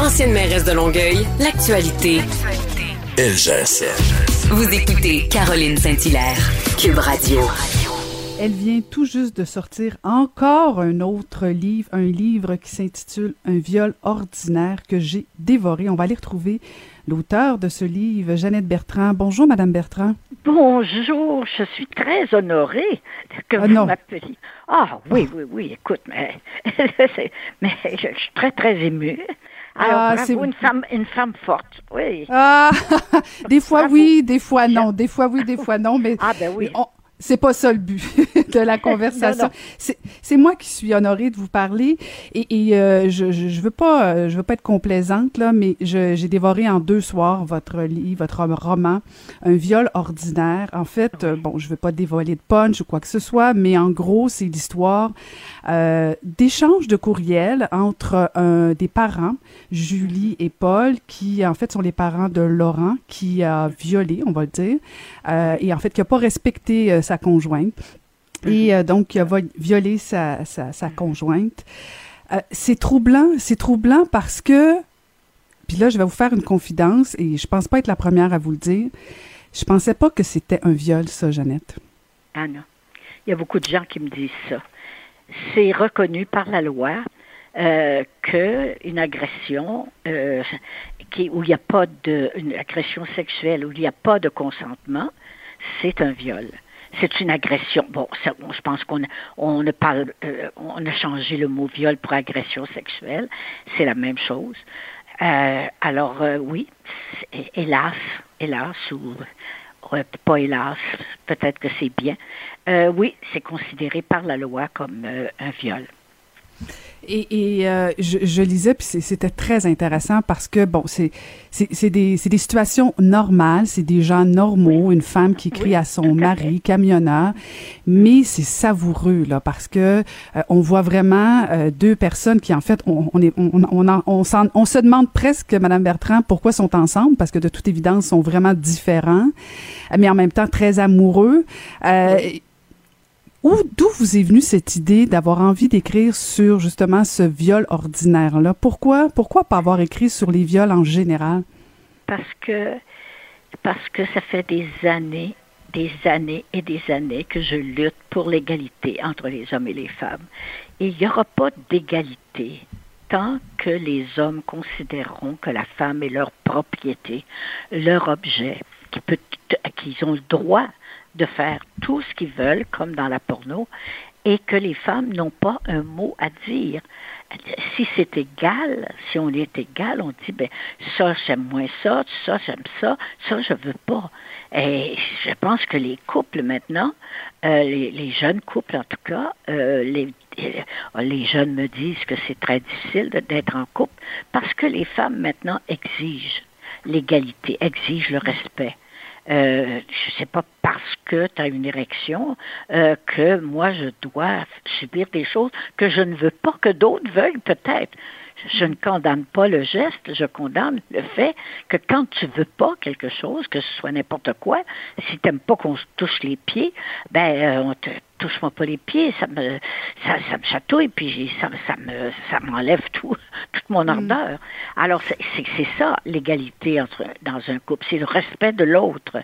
Ancienne mairesse de Longueuil, l'actualité. LGSN. Vous écoutez Caroline Saint-Hilaire, Cube Radio. Elle vient tout juste de sortir encore un autre livre, un livre qui s'intitule Un viol ordinaire que j'ai dévoré. On va aller retrouver l'auteur de ce livre, Jeannette Bertrand. Bonjour, Madame Bertrand. Bonjour, je suis très honorée que Ah vous m'appeliez. Ah oui, oui, oui, écoute, mais je, je suis très, très émue. Alors, Ah, bravo, c'est- une femme, une femme forte, oui. Ah, des fois oui, des fois non, des fois oui, des fois non, mais Ah ben oui. on- c'est pas ça le but de la conversation. C'est moi qui suis honorée de vous parler et, et, euh, je, je je veux pas euh, je veux pas être complaisante là, mais j'ai dévoré en deux soirs votre livre, votre roman, un viol ordinaire. En fait, euh, bon, je veux pas dévoiler de punch ou quoi que ce soit, mais en gros, c'est l'histoire euh, d'échanges de courriels entre des parents, Julie et Paul, qui en fait sont les parents de Laurent, qui a violé, on va le dire, et en fait qui a pas respecté sa conjointe, et euh, donc qui a violé sa, sa, sa conjointe. Euh, c'est troublant, c'est troublant parce que, puis là je vais vous faire une confidence, et je pense pas être la première à vous le dire, je pensais pas que c'était un viol, ça, Jeannette. Ah non. Il y a beaucoup de gens qui me disent ça. C'est reconnu par la loi euh, que une agression euh, qui, où il n'y a pas de une agression sexuelle, où il n'y a pas de consentement, c'est un viol. C'est une agression. Bon, je pense qu'on on ne parle, euh, on a changé le mot viol pour agression sexuelle. C'est la même chose. Euh, alors euh, oui, hélas, hélas ou pas hélas, peut-être que c'est bien. Oui, c'est considéré par la loi comme un viol. Et, et, euh, je, je lisais, puis c'était très intéressant parce que, bon, c'est des, c'est des situations normales, c'est des gens normaux, une femme qui crie Oui, à son mari, camionneur, mais c'est savoureux, là, parce que euh, on voit vraiment euh, deux personnes qui, en fait, on, on, est, on, on, en- on, se demande presque, Madame Bertrand, pourquoi sont ensemble, parce que de toute évidence, sont vraiment différents, mais en même temps très amoureux. Euh, où, d'où vous est venue cette idée d'avoir envie d'écrire sur justement ce viol ordinaire-là? Pourquoi, pourquoi pas avoir écrit sur les viols en général? Parce que, parce que ça fait des années, des années et des années que je lutte pour l'égalité entre les hommes et les femmes. Et il n'y aura pas d'égalité tant que les hommes considéreront que la femme est leur propriété, leur objet, qu'ils ont le droit de faire tout ce qu'ils veulent, comme dans la porno, et que les femmes n'ont pas un mot à dire. Si c'est égal, si on est égal, on dit, ben, ça, j'aime moins ça, ça, j'aime ça, ça, je veux pas. Et je pense que les couples maintenant, euh, les, jeunes couples en tout cas, euh, les, euh, les jeunes me disent que c'est très difficile d'être en couple parce que les femmes maintenant exigent l'égalité, exigent le respect. Je sais pas parce que tu as une érection euh, que moi je dois subir des choses que je ne veux pas que d'autres veuillent peut-être. Je ne condamne pas le geste, je condamne le fait que quand tu veux pas quelque chose, que ce soit n'importe quoi, si tu n'aimes pas qu'on se touche les pieds, ben euh, on te touche-moi pas les pieds, ça me ça, ça me chatouille, puis ça, ça me ça m'enlève tout toute mon ardeur. Alors c'est ça l'égalité entre dans un couple, c'est le respect de l'autre,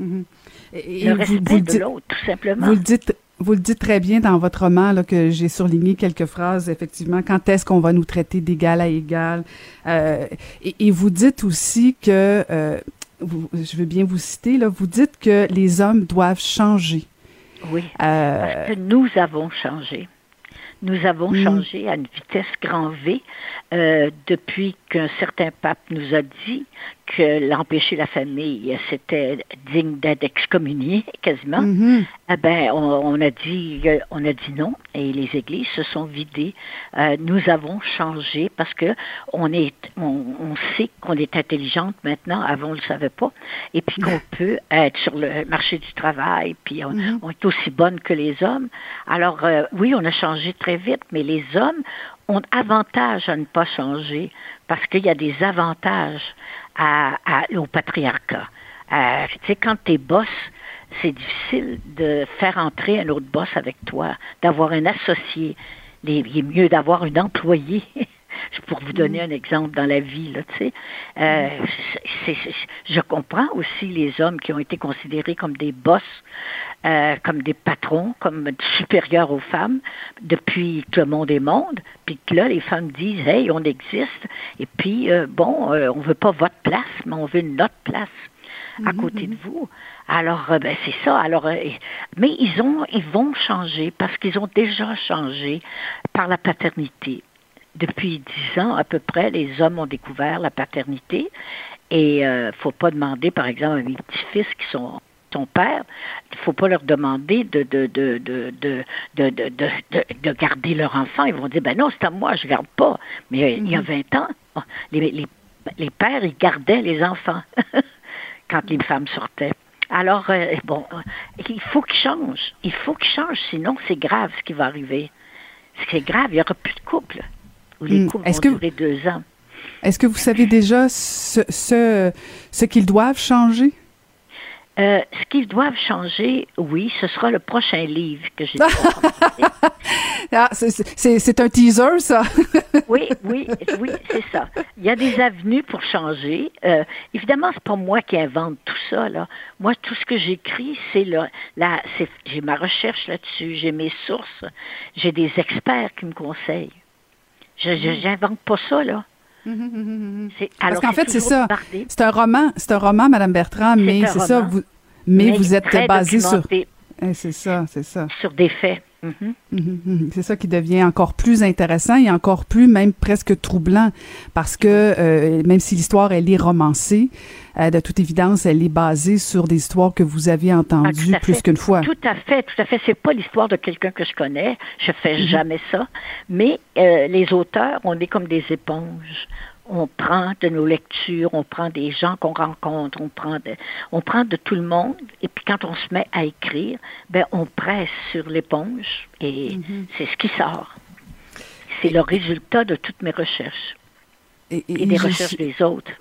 Mhm. Et, et le vous- respect vous le de dites- l'autre tout simplement. Vous le dites, vous le dites très bien dans votre roman là, que j'ai surligné quelques phrases effectivement. Quand est-ce qu'on va nous traiter d'égal à égal? Euh, et, et vous dites aussi que, euh, vous- je veux bien vous citer là, vous dites que les hommes doivent changer. Oui. Euh, Parce que nous avons changé. Nous avons Mm. changé à une vitesse grand V depuis qu'un certain pape nous a dit que l'empêcher la famille, c'était digne d'être excommunié quasiment. mhm. Eh ben, on, on a dit, euh, on a dit non, et les églises se sont vidées. Euh, nous avons changé parce que on est, on, on sait qu'on est intelligente maintenant. Avant, on le savait pas, et puis qu'on peut être sur le marché du travail, puis on, Mhm. on est aussi bonne que les hommes. Alors, euh, oui, on a changé très vite, mais les hommes ont avantage à ne pas changer parce qu'il y a des avantages à, à- au patriarcat. Euh, tu sais, quand tu es boss, c'est difficile de faire entrer un autre boss avec toi, d'avoir un associé. Les- il est mieux d'avoir une employée pour vous donner un exemple dans la vie, là, tu sais. Euh, c'est- je comprends aussi les hommes qui ont été considérés comme des boss, euh, comme des patrons, comme supérieurs aux femmes, depuis que le monde est monde, puis que là, les femmes disent, hey, on existe, et puis, euh, bon, euh, on veut pas votre place, mais on veut notre place à côté de vous. Alors, euh, ben, c'est ça. Alors, mais ils ont, ils vont changer parce qu'ils ont déjà changé par la paternité. Depuis dix ans à peu près, les hommes ont découvert la paternité et euh, faut pas demander, par exemple, à mes petits-fils qui sont ton père, il faut pas leur demander de de, de, de, de, de, de, de, de- de garder leur enfant. Ils vont dire, ben non, c'est à moi, je garde pas. Mais euh, il y a 20 ans, oh, les, les, les pères, ils gardaient les enfants quand les femmes sortaient. Alors, euh, bon, euh, il faut qu'ils changent. Il faut qu'ils changent, sinon c'est grave ce qui va arriver. C'est grave, il n'y aura plus de couple. Ou les Hmm. couples vont que- durer deux ans. Est-ce que vous savez déjà ce, ce, ce qu'ils doivent changer? Euh, ce qu'ils doivent changer, oui, ce sera le prochain livre que j'ai. Ah, c'est- un teaser, ça. Oui, oui, oui, c'est ça. Il y a des avenues pour changer. Euh, évidemment, c'est pas moi qui invente tout ça. Là. Moi, tout ce que j'écris, c'est là, j'ai ma recherche là-dessus, j'ai mes sources, j'ai des experts qui me conseillent. Je, je j'invente pas ça là. Parce qu'en fait, c'est ça. C'est un roman, c'est un roman, Madame Bertrand, mais c'est ça, vous, mais, vous êtes basé sur. documenté Eh, C'est ça, c'est ça. sur des faits. Mhm. Mhm, mhm. C'est ça qui devient encore plus intéressant et encore plus même presque troublant parce que euh, même si l'histoire elle est romancée, euh, de toute évidence elle est basée sur des histoires que vous avez Ah, entendues plus fait. qu'une fois. Tout à fait, tout à fait. C'est pas l'histoire de quelqu'un que je connais. Je fais Mhm. jamais ça. Mais euh, les auteurs, on est comme des éponges. On prend de nos lectures, on prend des gens qu'on rencontre, on prend de, on prend de tout le monde. Et puis quand on se met à écrire, ben on presse sur l'éponge et Mhm. c'est ce qui sort. C'est le résultat de toutes mes recherches Et, et des recherches suis- des autres.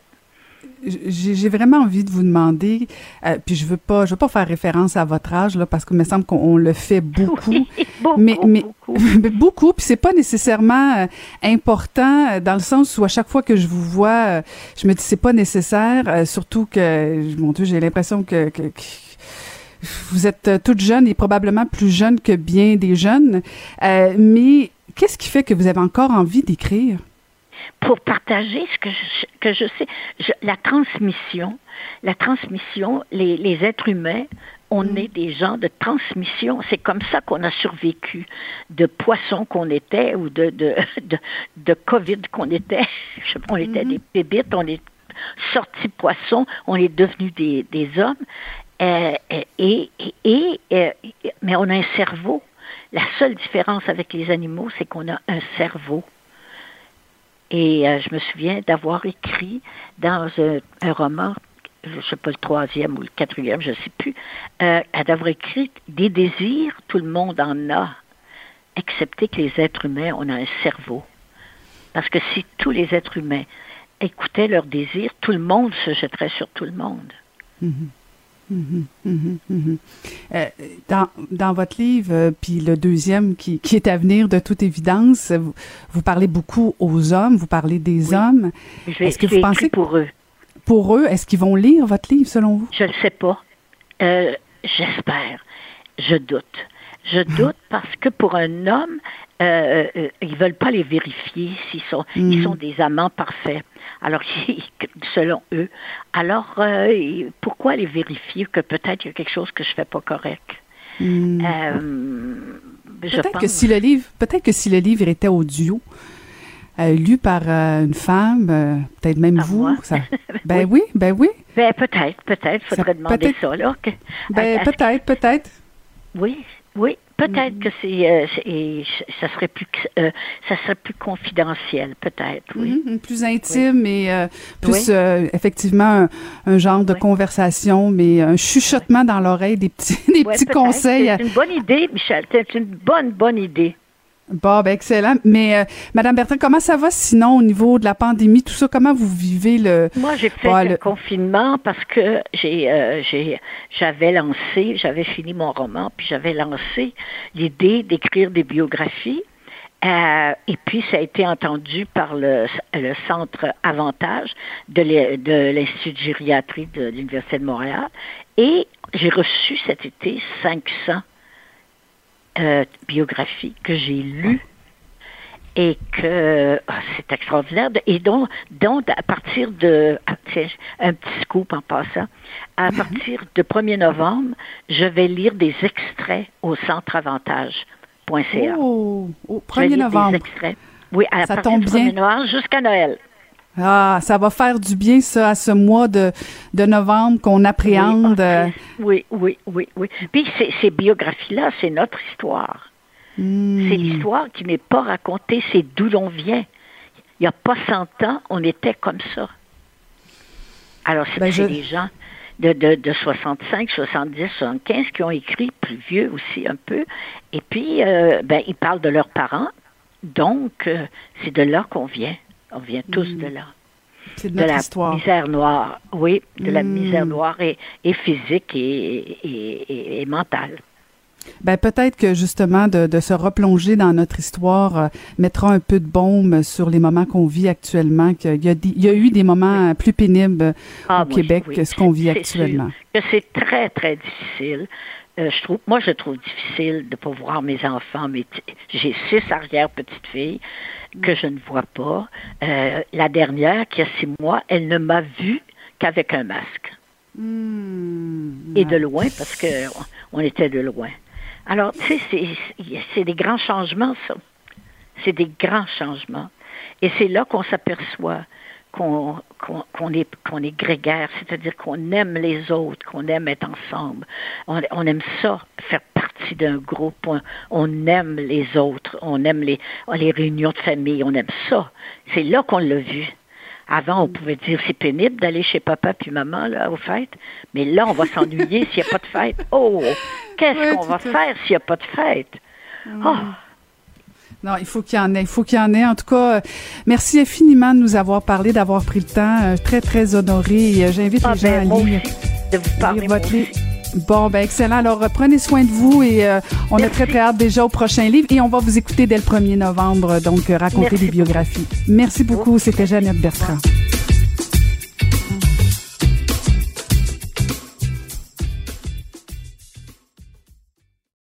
J'ai vraiment envie de vous demander, euh, puis je veux pas, je veux pas faire référence à votre âge là, parce que me semble qu'on on le fait beaucoup. Oui, beaucoup, mais, mais beaucoup. mais beaucoup, puis c'est pas nécessairement euh, important euh, dans le sens où à chaque fois que je vous vois, euh, je me dis c'est pas nécessaire, surtout que mon Dieu, j'ai l'impression que, que- que vous êtes toute jeune et probablement plus jeune que bien des jeunes. Euh, mais qu'est-ce qui fait que vous avez encore envie d'écrire? Pour partager ce que je, que je sais. Je- la transmission, la transmission, les, les êtres humains, on est des gens de transmission. C'est comme ça qu'on a survécu de poissons qu'on était ou de, de, de, de COVID qu'on était. On était Mm-hmm. des bébites, on est sortis poissons, on est devenus des, des hommes. Euh, et, et, et, mais on a un cerveau. La seule différence avec les animaux, c'est qu'on a un cerveau. Et euh, je me souviens d'avoir écrit dans un, un roman, je ne sais pas le troisième ou le quatrième, je ne sais plus, euh, d'avoir écrit des désirs, tout le monde en a, excepté que les êtres humains, on a un cerveau. Parce que si tous les êtres humains écoutaient leurs désirs, tout le monde se jetterait sur tout le monde. Mhm, mhm, mhm. Euh, dans, dans votre livre, euh, puis le deuxième qui, qui est à venir de toute évidence, vous, vous parlez beaucoup aux hommes, vous parlez des Oui. hommes. Est-ce que vous pensez pour eux. Pour eux, est-ce qu'ils vont lire votre livre selon vous? Je ne sais pas. Euh, J'espère. Je doute. Je doute parce que pour un homme, euh, euh, ils veulent pas les vérifier s'ils sont, ils sont des amants parfaits. Alors, selon eux. Alors, euh, pourquoi les vérifier que peut-être il y a quelque chose que je fais pas correct? Hmm. Euh, Peut-être que si le livre, peut-être que si le livre était audio, euh, lu par euh, une femme, euh, peut-être même Par vous, ça- ben oui, ben oui, Ben, peut-être, peut-être, Ça faudrait demander ça, là. que- ben peut-être, peut-être. Oui, oui, peut-être Mhm. que c'est, euh, ça serait plus, ça serait plus confidentiel, peut-être, oui. Mhm, plus intime et plus Oui. effectivement un, un genre de conversation, mais un chuchotement dans l'oreille, des petits, des petits conseils. C'est une bonne idée, Michel. C'est une bonne, bonne idée. Bon, ben excellent. Mais euh, Madame Bertrand, comment ça va sinon au niveau de la pandémie, tout ça? Comment vous vivez le Moi, j'ai fait le le- confinement parce que j'ai, euh, j'ai, j'avais lancé, j'avais fini mon roman, puis j'avais lancé l'idée d'écrire des biographies. Euh, et puis, ça a été entendu par le, le centre Avantage de l'Institut de gériatrie de l'Université de Montréal. Et j'ai reçu cet été 500 euh, biographies que j'ai lues et que ah, c'est extraordinaire. Et donc, donc, à partir de, ah, un petit scoop en passant, à partir de 1er novembre, je vais lire des extraits au centre avantage.ca. Oh, au 1er novembre. Des extraits. Oui, à ça partir tombe du 1er novembre jusqu'à Noël. Ah, ça va faire du bien, ça, à ce mois de, de novembre qu'on appréhende. Oui, oui, oui, oui. Puis ces biographies-là, c'est notre histoire. Hmm. C'est l'histoire qui n'est pas racontée, c'est d'où l'on vient. Il n'y a pas 100 ans, on était comme ça. Alors, c'est ben des gens de, de, 65, 70, 75 qui ont écrit, plus vieux aussi un peu. Et puis, euh, ben, ils parlent de leurs parents. Donc, euh, c'est de là qu'on vient. On vient tous de là. C'est de, notre la misère noire, oui, de la hmm. misère noire et, physique et mentale. Ben peut-être que justement de, de, se replonger dans notre histoire euh, mettra un peu de baume sur les moments qu'on vit actuellement. Qu'il y, a il y a eu des moments plus pénibles ah, au Québec que ce qu'on vit actuellement. Que c'est très très difficile. Euh, je trouve, moi, je trouve difficile de pas voir mes enfants. Mais j'ai six arrière petites filles que je ne vois pas. Euh, la dernière, qui a six mois, elle ne m'a vu qu'avec un masque. Hmm. Et de loin, parce que on était de loin. Alors, tu sais, c'est des grands changements, ça. C'est des grands changements. Et c'est là qu'on s'aperçoit qu'on est, qu'on est grégaire, c'est-à-dire qu'on aime les autres, qu'on aime être ensemble. On, aime ça, faire partie d'un groupe. On, aime les autres, on aime les, les réunions de famille, on aime ça. C'est là qu'on l'a vu. Avant, on pouvait dire c'est pénible d'aller chez papa puis maman là aux fêtes, mais là on va s'ennuyer s'il n'y a pas de fête. Oh, qu'est-ce qu'on va faire s'il n'y a pas de fête? Oh. Non, il faut qu'il y en ait. Il faut qu'il y en ait. En tout cas, euh, merci infiniment de nous avoir parlé, d'avoir pris le temps. Euh, très, très honoré. Euh, j'invite ah, les gens ben, à lire, de vous parler votre livre. Bon, ben excellent. Alors, prenez soin de vous et on a très, très hâte déjà au prochain livre et on va vous écouter dès le 1er novembre, donc raconter des biographies. Merci beaucoup. C'était Jeannette Bertrand.